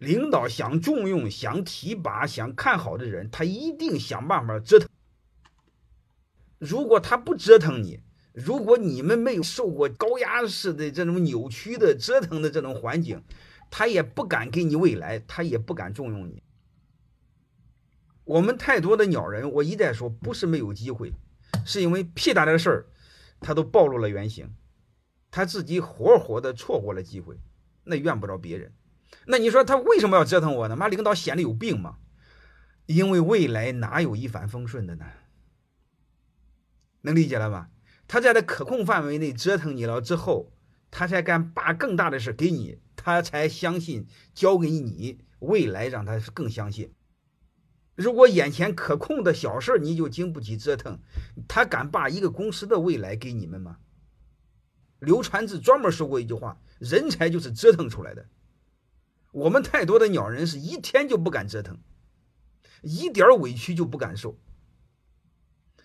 领导想重用、想提拔、想看好的人，他一定想办法折腾。如果他不折腾你，如果你们没有受过高压式的这种扭曲的折腾的这种环境，他也不敢给你未来，他也不敢重用你。我们太多的鸟人，我一再说，不是没有机会，是因为屁大点事儿，他都暴露了原形，他自己活活的错过了机会，那怨不着别人。那你说他为什么要折腾我呢？妈，领导显得有病吗？因为未来哪有一帆风顺的呢？能理解了吧？他在他可控范围内折腾你了之后，他才敢把更大的事给你，他才相信交给你未来，让他更相信。如果眼前可控的小事你就经不起折腾，他敢把一个公司的未来给你们吗？刘传志专门说过一句话：“人才就是折腾出来的。”我们太多的鸟人是一天就不敢折腾，一点委屈就不敢受。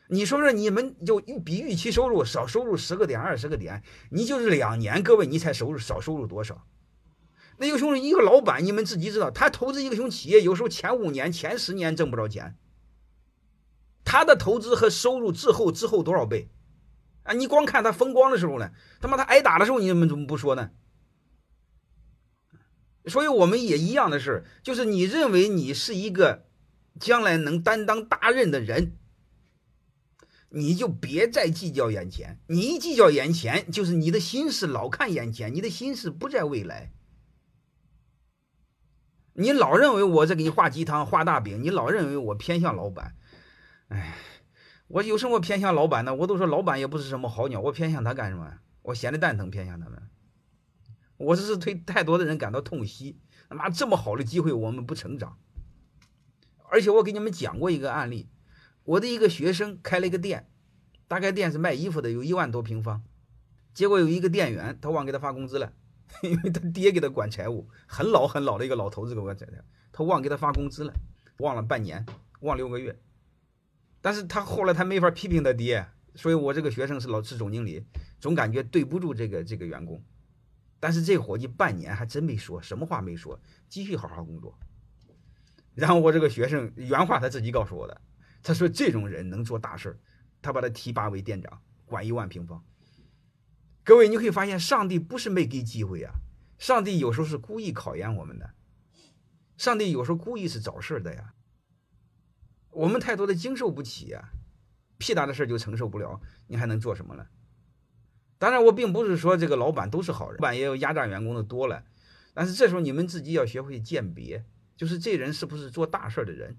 你说说，你们就比预期收入少收入十个点、二十个点，你就是两年，各位你才收入少收入多少？那个兄弟，一个老板，你们自己知道，他投资一个熊企业，有时候前五年、前十年挣不着钱。他的投资和收入滞后滞后多少倍？啊，你光看他风光的时候呢，他妈他挨打的时候，你们怎么不说呢？所以我们也一样的事就是你认为你是一个将来能担当大任的人，你就别再计较眼前。你一计较眼前，就是你的心思老看眼前，你的心思不在未来。你老认为我在给你画鸡汤、画大饼，你老认为我偏向老板，哎，我有什么偏向老板呢？我都说老板也不是什么好鸟，我偏向他干什么？我闲的蛋疼偏向他们，我这是对太多的人感到痛惜。他妈这么好的机会，我们不成长。而且我给你们讲过一个案例，我的一个学生开了一个店，大概店是卖衣服的，有一万多平方，结果有一个店员他忘给他发工资了。因为他爹给他管财务，很老很老的一个老头子给我讲的，他忘给他发工资了，忘了半年，忘六个月。但是他后来他没法批评他爹，所以我这个学生是老是总经理，总感觉对不住这个这个员工。但是这伙计半年还真没说什么话没说，继续好好工作。然后我这个学生原话他自己告诉我的，他说这种人能做大事他把他提拔为店长，管一万平方。各位，你可以发现，上帝不是没给机会啊，上帝有时候是故意考验我们的，上帝有时候故意是找事的呀。我们太多的经受不起呀，屁大的事就承受不了，你还能做什么呢？当然，我并不是说这个老板都是好人，老板也有压榨员工的多了，但是这时候你们自己要学会鉴别，就是这人是不是做大事的人。